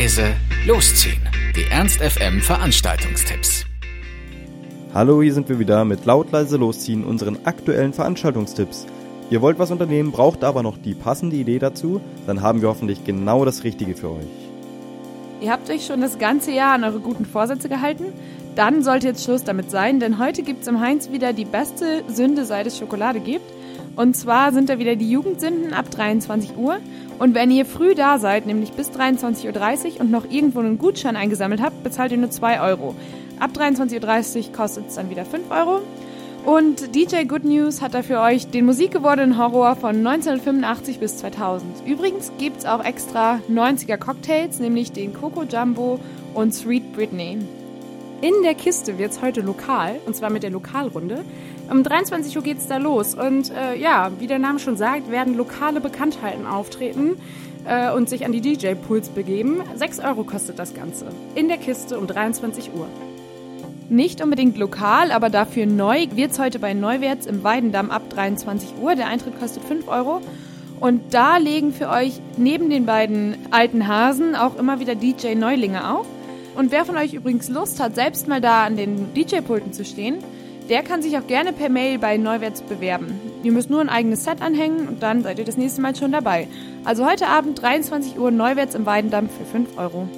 leise, losziehen. Die Ernst FM Veranstaltungstipps. Hallo, hier sind wir wieder mit laut leise losziehen unseren aktuellen Veranstaltungstipps. Ihr wollt was unternehmen, braucht aber noch die passende Idee dazu, dann haben wir hoffentlich genau das Richtige für euch. Ihr habt euch schon das ganze Jahr an eure guten Vorsätze gehalten? Dann sollte jetzt Schluss damit sein, denn heute gibt es im Heinz wieder die beste Sünde, seit es Schokolade gibt. Und zwar sind da wieder die Jugendsünden ab 23 Uhr. Und wenn ihr früh da seid, nämlich bis 23.30 Uhr und noch irgendwo einen Gutschein eingesammelt habt, bezahlt ihr nur 2 Euro. Ab 23.30 Uhr kostet es dann wieder 5 Euro. Und DJ Good News hat da für euch den musikgewordenen Horror von 1985 bis 2000. Übrigens gibt es auch extra 90er Cocktails, nämlich den Coco Jumbo und Sweet Britney. In der Kiste wird es heute lokal, und zwar mit der Lokalrunde. Um 23 Uhr geht's da los. Und äh, ja, wie der Name schon sagt, werden lokale Bekanntheiten auftreten äh, und sich an die DJ-Pools begeben. 6 Euro kostet das Ganze. In der Kiste um 23 Uhr. Nicht unbedingt lokal, aber dafür neu wird's heute bei Neuwärts im Weidendamm ab 23 Uhr. Der Eintritt kostet 5 Euro. Und da legen für euch neben den beiden alten Hasen auch immer wieder DJ-Neulinge auf. Und wer von euch übrigens Lust hat, selbst mal da an den DJ-Pulten zu stehen, der kann sich auch gerne per Mail bei Neuwärts bewerben. Ihr müsst nur ein eigenes Set anhängen und dann seid ihr das nächste Mal schon dabei. Also heute Abend 23 Uhr Neuwärts im Weidendamm für 5 Euro.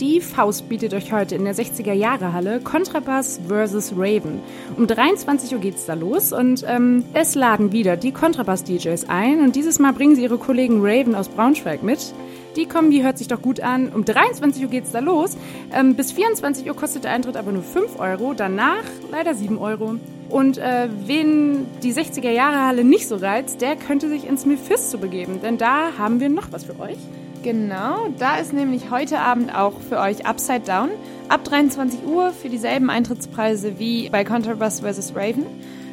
Die Faust bietet euch heute in der 60er Jahre Halle Kontrabass vs. Raven. Um 23 Uhr geht's da los und ähm, es laden wieder die Kontrabass-DJs ein und dieses Mal bringen sie ihre Kollegen Raven aus Braunschweig mit. Die Kombi hört sich doch gut an. Um 23 Uhr geht's da los. Ähm, bis 24 Uhr kostet der Eintritt aber nur 5 Euro. Danach leider 7 Euro. Und äh, wen die 60er Jahre Halle nicht so reizt, der könnte sich ins Mephisto begeben. Denn da haben wir noch was für euch. Genau, da ist nämlich heute Abend auch für euch Upside Down. Ab 23 Uhr für dieselben Eintrittspreise wie bei Contrabass vs. Raven.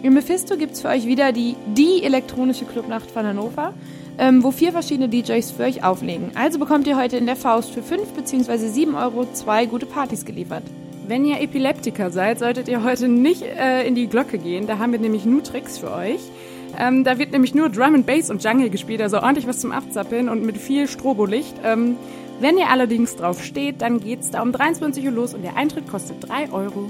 Im Mephisto gibt's für euch wieder die, die elektronische Clubnacht von Hannover ähm, wo vier verschiedene DJs für euch auflegen. Also bekommt ihr heute in der Faust für 5 bzw. 7 Euro zwei gute Partys geliefert. Wenn ihr Epileptiker seid, solltet ihr heute nicht äh, in die Glocke gehen. Da haben wir nämlich nur Tricks für euch. Ähm, da wird nämlich nur Drum and Bass und Jungle gespielt, also ordentlich was zum Abzappeln und mit viel Strobolicht. Ähm, wenn ihr allerdings drauf steht, dann geht's da um 23 Uhr los und der Eintritt kostet 3 Euro.